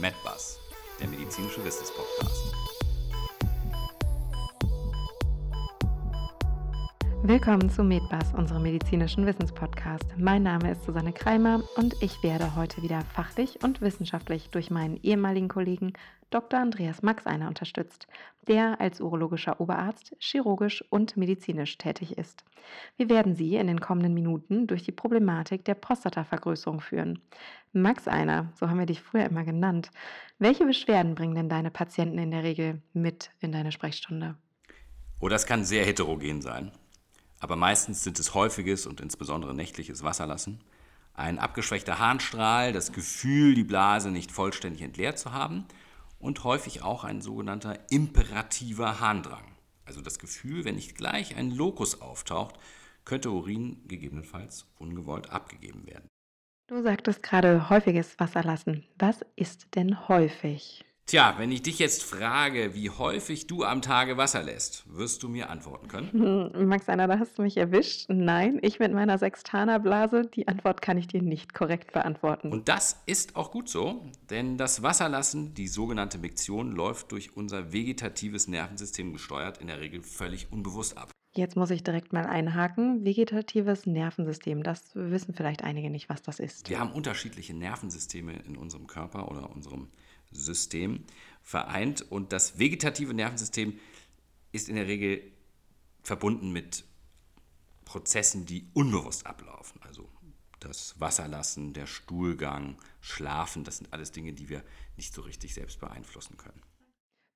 MedBus, der medizinische Wissenspodcast. Willkommen zu MedBus, unserem medizinischen Wissenspodcast. Mein Name ist Susanne Kreimer und ich werde heute wieder fachlich und wissenschaftlich durch meinen ehemaligen Kollegen Dr. Andreas Maxeiner unterstützt, der als urologischer Oberarzt chirurgisch und medizinisch tätig ist. Wir werden Sie in den kommenden Minuten durch die Problematik der Prostatavergrößerung führen. Max Einer, so haben wir dich früher immer genannt. Welche Beschwerden bringen denn deine Patienten in der Regel mit in deine Sprechstunde? Oh, das kann sehr heterogen sein aber meistens sind es häufiges und insbesondere nächtliches Wasserlassen, ein abgeschwächter Harnstrahl, das Gefühl, die Blase nicht vollständig entleert zu haben und häufig auch ein sogenannter imperativer Harndrang. Also das Gefühl, wenn nicht gleich ein Lokus auftaucht, könnte Urin gegebenenfalls ungewollt abgegeben werden. Du sagtest gerade häufiges Wasserlassen. Was ist denn häufig? Tja, wenn ich dich jetzt frage, wie häufig du am Tage Wasser lässt, wirst du mir antworten können? Max Einer, da hast du mich erwischt. Nein, ich mit meiner Sextanerblase, die Antwort kann ich dir nicht korrekt beantworten. Und das ist auch gut so, denn das Wasserlassen, die sogenannte Miktion, läuft durch unser vegetatives Nervensystem gesteuert, in der Regel völlig unbewusst ab. Jetzt muss ich direkt mal einhaken. Vegetatives Nervensystem, das wissen vielleicht einige nicht, was das ist. Wir haben unterschiedliche Nervensysteme in unserem Körper oder unserem System vereint. Und das vegetative Nervensystem ist in der Regel verbunden mit Prozessen, die unbewusst ablaufen. Also das Wasserlassen, der Stuhlgang, Schlafen, das sind alles Dinge, die wir nicht so richtig selbst beeinflussen können.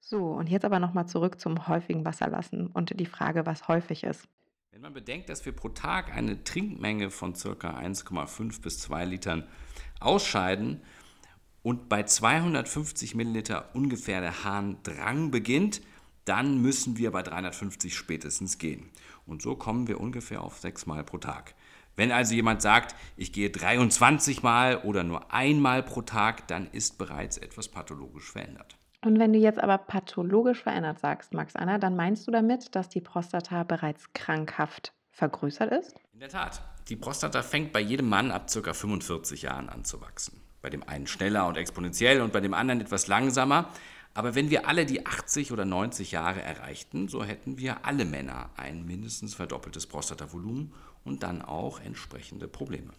So, und jetzt aber nochmal zurück zum häufigen Wasserlassen und die Frage, was häufig ist. Wenn man bedenkt, dass wir pro Tag eine Trinkmenge von ca. 1,5 bis 2 Litern ausscheiden und bei 250 Milliliter ungefähr der Harndrang beginnt, dann müssen wir bei 350 spätestens gehen. Und so kommen wir ungefähr auf sechs Mal pro Tag. Wenn also jemand sagt, ich gehe 23 Mal oder nur einmal pro Tag, dann ist bereits etwas pathologisch verändert. Und wenn du jetzt aber pathologisch verändert sagst, Max Anna, dann meinst du damit, dass die Prostata bereits krankhaft vergrößert ist? In der Tat. Die Prostata fängt bei jedem Mann ab ca. 45 Jahren an zu wachsen. Bei dem einen schneller und exponentiell und bei dem anderen etwas langsamer. Aber wenn wir alle die 80 oder 90 Jahre erreichten, so hätten wir alle Männer ein mindestens verdoppeltes Prostatavolumen und dann auch entsprechende Probleme.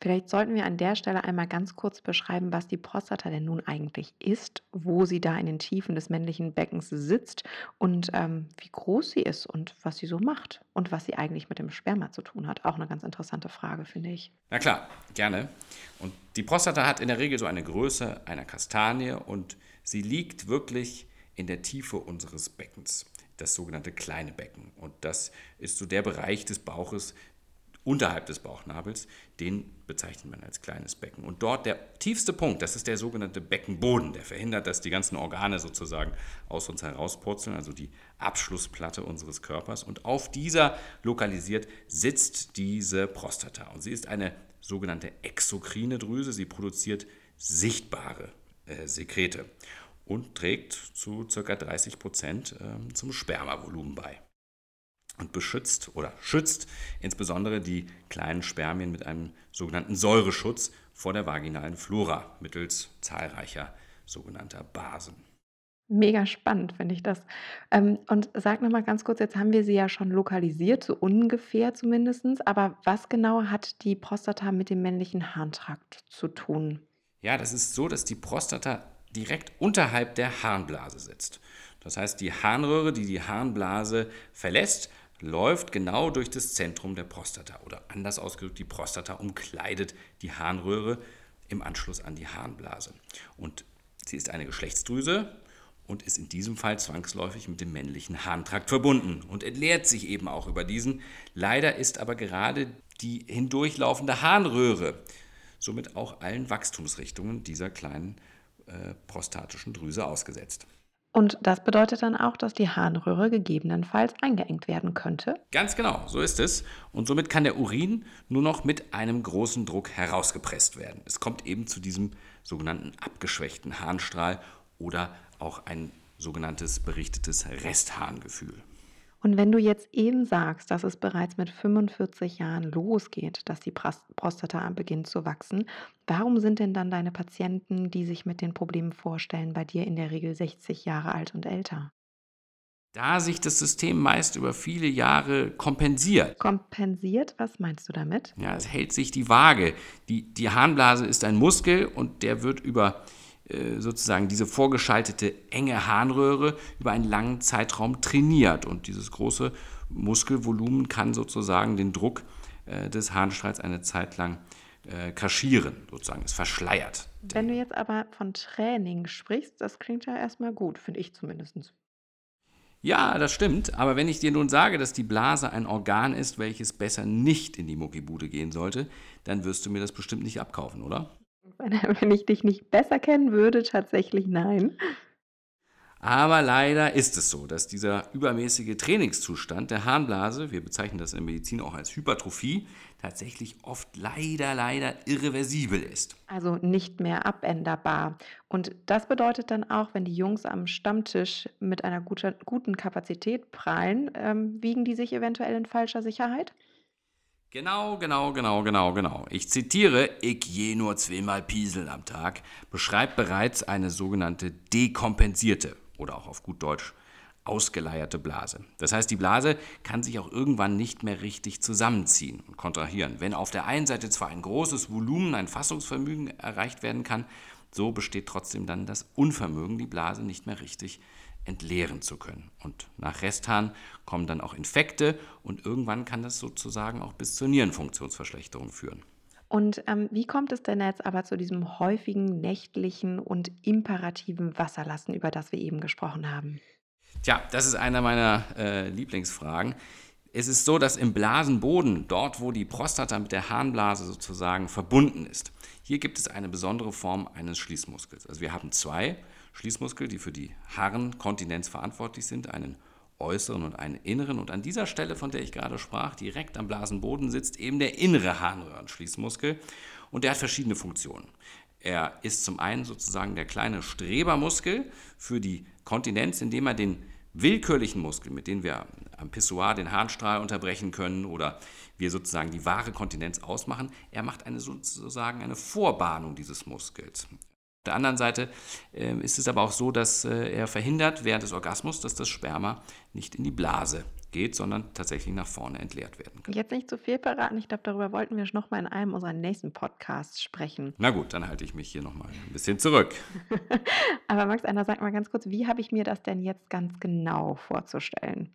Vielleicht sollten wir an der Stelle einmal ganz kurz beschreiben, was die Prostata denn nun eigentlich ist, wo sie da in den Tiefen des männlichen Beckens sitzt und ähm, wie groß sie ist und was sie so macht und was sie eigentlich mit dem Sperma zu tun hat. Auch eine ganz interessante Frage, finde ich. Na klar, gerne. Und die Prostata hat in der Regel so eine Größe einer Kastanie und sie liegt wirklich in der Tiefe unseres Beckens das sogenannte kleine Becken. Und das ist so der Bereich des Bauches, unterhalb des Bauchnabels, den bezeichnet man als kleines Becken. Und dort der tiefste Punkt, das ist der sogenannte Beckenboden, der verhindert, dass die ganzen Organe sozusagen aus uns herauspurzeln, also die Abschlussplatte unseres Körpers. Und auf dieser lokalisiert sitzt diese Prostata. Und sie ist eine sogenannte exokrine Drüse. Sie produziert sichtbare äh, Sekrete und trägt zu ca. 30 Prozent äh, zum Spermavolumen bei und beschützt oder schützt insbesondere die kleinen Spermien mit einem sogenannten Säureschutz vor der vaginalen Flora mittels zahlreicher sogenannter Basen. Mega spannend finde ich das. Ähm, und sag noch mal ganz kurz, jetzt haben wir sie ja schon lokalisiert, so ungefähr zumindest. Aber was genau hat die Prostata mit dem männlichen Harntrakt zu tun? Ja, das ist so, dass die Prostata direkt unterhalb der Harnblase sitzt. Das heißt, die Harnröhre, die die Harnblase verlässt, läuft genau durch das Zentrum der Prostata oder anders ausgedrückt, die Prostata umkleidet die Harnröhre im Anschluss an die Harnblase. Und sie ist eine Geschlechtsdrüse und ist in diesem Fall zwangsläufig mit dem männlichen Harntrakt verbunden und entleert sich eben auch über diesen. Leider ist aber gerade die hindurchlaufende Harnröhre somit auch allen Wachstumsrichtungen dieser kleinen äh, prostatischen Drüse ausgesetzt. Und das bedeutet dann auch, dass die Harnröhre gegebenenfalls eingeengt werden könnte? Ganz genau, so ist es. Und somit kann der Urin nur noch mit einem großen Druck herausgepresst werden. Es kommt eben zu diesem sogenannten abgeschwächten Harnstrahl oder auch ein sogenanntes berichtetes Restharngefühl. Und wenn du jetzt eben sagst, dass es bereits mit 45 Jahren losgeht, dass die Prostata beginnt zu wachsen, warum sind denn dann deine Patienten, die sich mit den Problemen vorstellen, bei dir in der Regel 60 Jahre alt und älter? Da sich das System meist über viele Jahre kompensiert. Kompensiert? Was meinst du damit? Ja, es hält sich die Waage. Die, die Harnblase ist ein Muskel und der wird über sozusagen diese vorgeschaltete enge Harnröhre über einen langen Zeitraum trainiert. Und dieses große Muskelvolumen kann sozusagen den Druck äh, des Harnstrahls eine Zeit lang äh, kaschieren, sozusagen. Es verschleiert. Wenn du jetzt aber von Training sprichst, das klingt ja erstmal gut, finde ich zumindest. Ja, das stimmt. Aber wenn ich dir nun sage, dass die Blase ein Organ ist, welches besser nicht in die Muckibude gehen sollte, dann wirst du mir das bestimmt nicht abkaufen, oder? Wenn ich dich nicht besser kennen würde, tatsächlich nein. Aber leider ist es so, dass dieser übermäßige Trainingszustand der Harnblase, wir bezeichnen das in der Medizin auch als Hypertrophie, tatsächlich oft leider, leider irreversibel ist. Also nicht mehr abänderbar. Und das bedeutet dann auch, wenn die Jungs am Stammtisch mit einer guten Kapazität prallen, ähm, wiegen die sich eventuell in falscher Sicherheit? Genau, genau, genau, genau, genau. Ich zitiere, ich je nur zweimal pieseln am Tag, beschreibt bereits eine sogenannte dekompensierte oder auch auf gut Deutsch ausgeleierte Blase. Das heißt, die Blase kann sich auch irgendwann nicht mehr richtig zusammenziehen und kontrahieren. Wenn auf der einen Seite zwar ein großes Volumen, ein Fassungsvermögen erreicht werden kann, so besteht trotzdem dann das Unvermögen, die Blase nicht mehr richtig entleeren zu können. Und nach Resthahn kommen dann auch Infekte und irgendwann kann das sozusagen auch bis zur Nierenfunktionsverschlechterung führen. Und ähm, wie kommt es denn jetzt aber zu diesem häufigen nächtlichen und imperativen Wasserlassen, über das wir eben gesprochen haben? Tja, das ist einer meiner äh, Lieblingsfragen. Es ist so, dass im Blasenboden, dort wo die Prostata mit der Harnblase sozusagen verbunden ist, hier gibt es eine besondere Form eines Schließmuskels. Also wir haben zwei Schließmuskel, die für die Harnkontinenz verantwortlich sind, einen äußeren und einen inneren. Und an dieser Stelle, von der ich gerade sprach, direkt am Blasenboden sitzt eben der innere Harnröhrenschließmuskel und der hat verschiedene Funktionen. Er ist zum einen sozusagen der kleine Strebermuskel für die Kontinenz, indem er den willkürlichen Muskel, mit dem wir am Pissoir den Harnstrahl unterbrechen können oder wir sozusagen die wahre Kontinenz ausmachen, er macht eine sozusagen eine Vorbahnung dieses Muskels. Auf der anderen Seite äh, ist es aber auch so, dass äh, er verhindert während des Orgasmus, dass das Sperma nicht in die Blase geht, sondern tatsächlich nach vorne entleert werden kann. Jetzt nicht zu viel verraten. Ich glaube, darüber wollten wir noch mal in einem unserer nächsten Podcasts sprechen. Na gut, dann halte ich mich hier noch mal ein bisschen zurück. aber Max, einer sag mal ganz kurz, wie habe ich mir das denn jetzt ganz genau vorzustellen?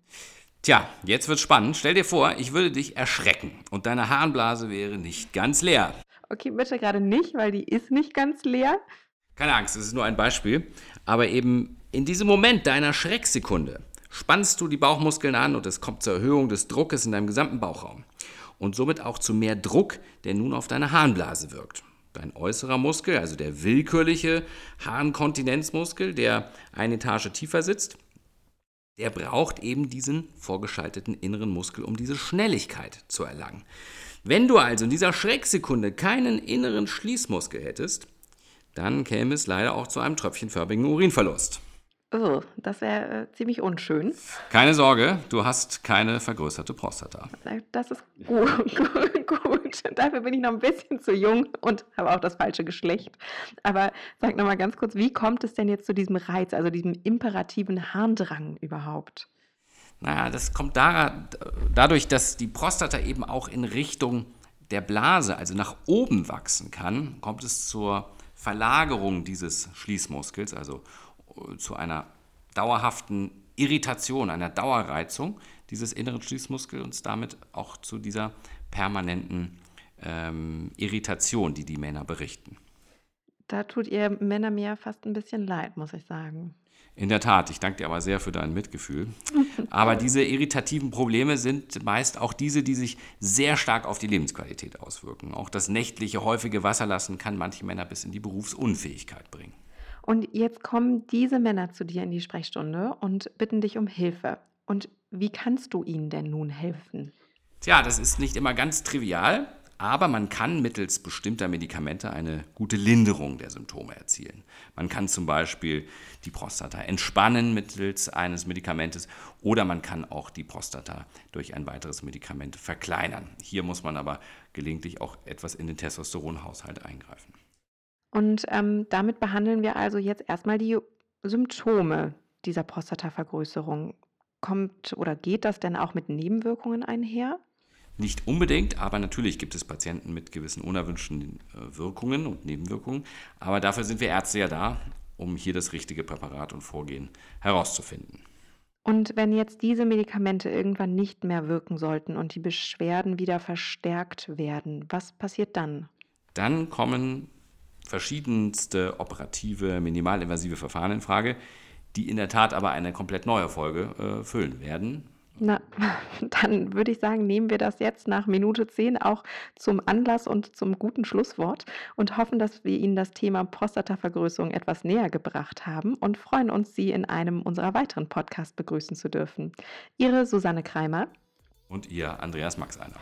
Tja, jetzt wird spannend. Stell dir vor, ich würde dich erschrecken und deine Harnblase wäre nicht ganz leer. Okay, bitte gerade nicht, weil die ist nicht ganz leer. Keine Angst, es ist nur ein Beispiel. Aber eben in diesem Moment deiner Schrecksekunde spannst du die Bauchmuskeln an und es kommt zur Erhöhung des Druckes in deinem gesamten Bauchraum. Und somit auch zu mehr Druck, der nun auf deine Harnblase wirkt. Dein äußerer Muskel, also der willkürliche Harnkontinenzmuskel, der eine Etage tiefer sitzt, der braucht eben diesen vorgeschalteten inneren Muskel, um diese Schnelligkeit zu erlangen. Wenn du also in dieser Schrecksekunde keinen inneren Schließmuskel hättest, dann käme es leider auch zu einem tröpfchenförmigen Urinverlust. Oh, das wäre äh, ziemlich unschön. Keine Sorge, du hast keine vergrößerte Prostata. Das ist gut, gut, gut. Dafür bin ich noch ein bisschen zu jung und habe auch das falsche Geschlecht. Aber sag nochmal ganz kurz, wie kommt es denn jetzt zu diesem Reiz, also diesem imperativen Harndrang überhaupt? Naja, das kommt da, dadurch, dass die Prostata eben auch in Richtung der Blase, also nach oben wachsen kann, kommt es zur Verlagerung dieses Schließmuskels, also äh, zu einer dauerhaften Irritation, einer Dauerreizung dieses inneren Schließmuskels und damit auch zu dieser permanenten ähm, Irritation, die die Männer berichten. Da tut ihr Männer mir fast ein bisschen leid, muss ich sagen. In der Tat, ich danke dir aber sehr für dein Mitgefühl. Aber diese irritativen Probleme sind meist auch diese, die sich sehr stark auf die Lebensqualität auswirken. Auch das nächtliche, häufige Wasserlassen kann manche Männer bis in die Berufsunfähigkeit bringen. Und jetzt kommen diese Männer zu dir in die Sprechstunde und bitten dich um Hilfe. Und wie kannst du ihnen denn nun helfen? Tja, das ist nicht immer ganz trivial, Aber man kann mittels bestimmter Medikamente eine gute Linderung der Symptome erzielen. Man kann zum Beispiel die Prostata entspannen mittels eines Medikamentes oder man kann auch die Prostata durch ein weiteres Medikament verkleinern. Hier muss man aber gelegentlich auch etwas in den Testosteronhaushalt eingreifen. Und ähm, damit behandeln wir also jetzt erstmal die Symptome dieser Prostatavergrößerung. Kommt oder geht das denn auch mit Nebenwirkungen einher? Nicht unbedingt, aber natürlich gibt es Patienten mit gewissen unerwünschten äh, Wirkungen und Nebenwirkungen. Aber dafür sind wir Ärzte ja da, um hier das richtige Präparat und Vorgehen herauszufinden. Und wenn jetzt diese Medikamente irgendwann nicht mehr wirken sollten und die Beschwerden wieder verstärkt werden, was passiert dann? Dann kommen verschiedenste operative, minimalinvasive Verfahren in Frage, die in der Tat aber eine komplett neue Folge äh, füllen werden. Na, dann würde ich sagen, nehmen wir das jetzt nach Minute 10 auch zum Anlass und zum guten Schlusswort und hoffen, dass wir Ihnen das Thema Prostatavergrößerung etwas näher gebracht haben und freuen uns, Sie in einem unserer weiteren Podcasts begrüßen zu dürfen. Ihre Susanne Kreimer und Ihr Andreas Max einer.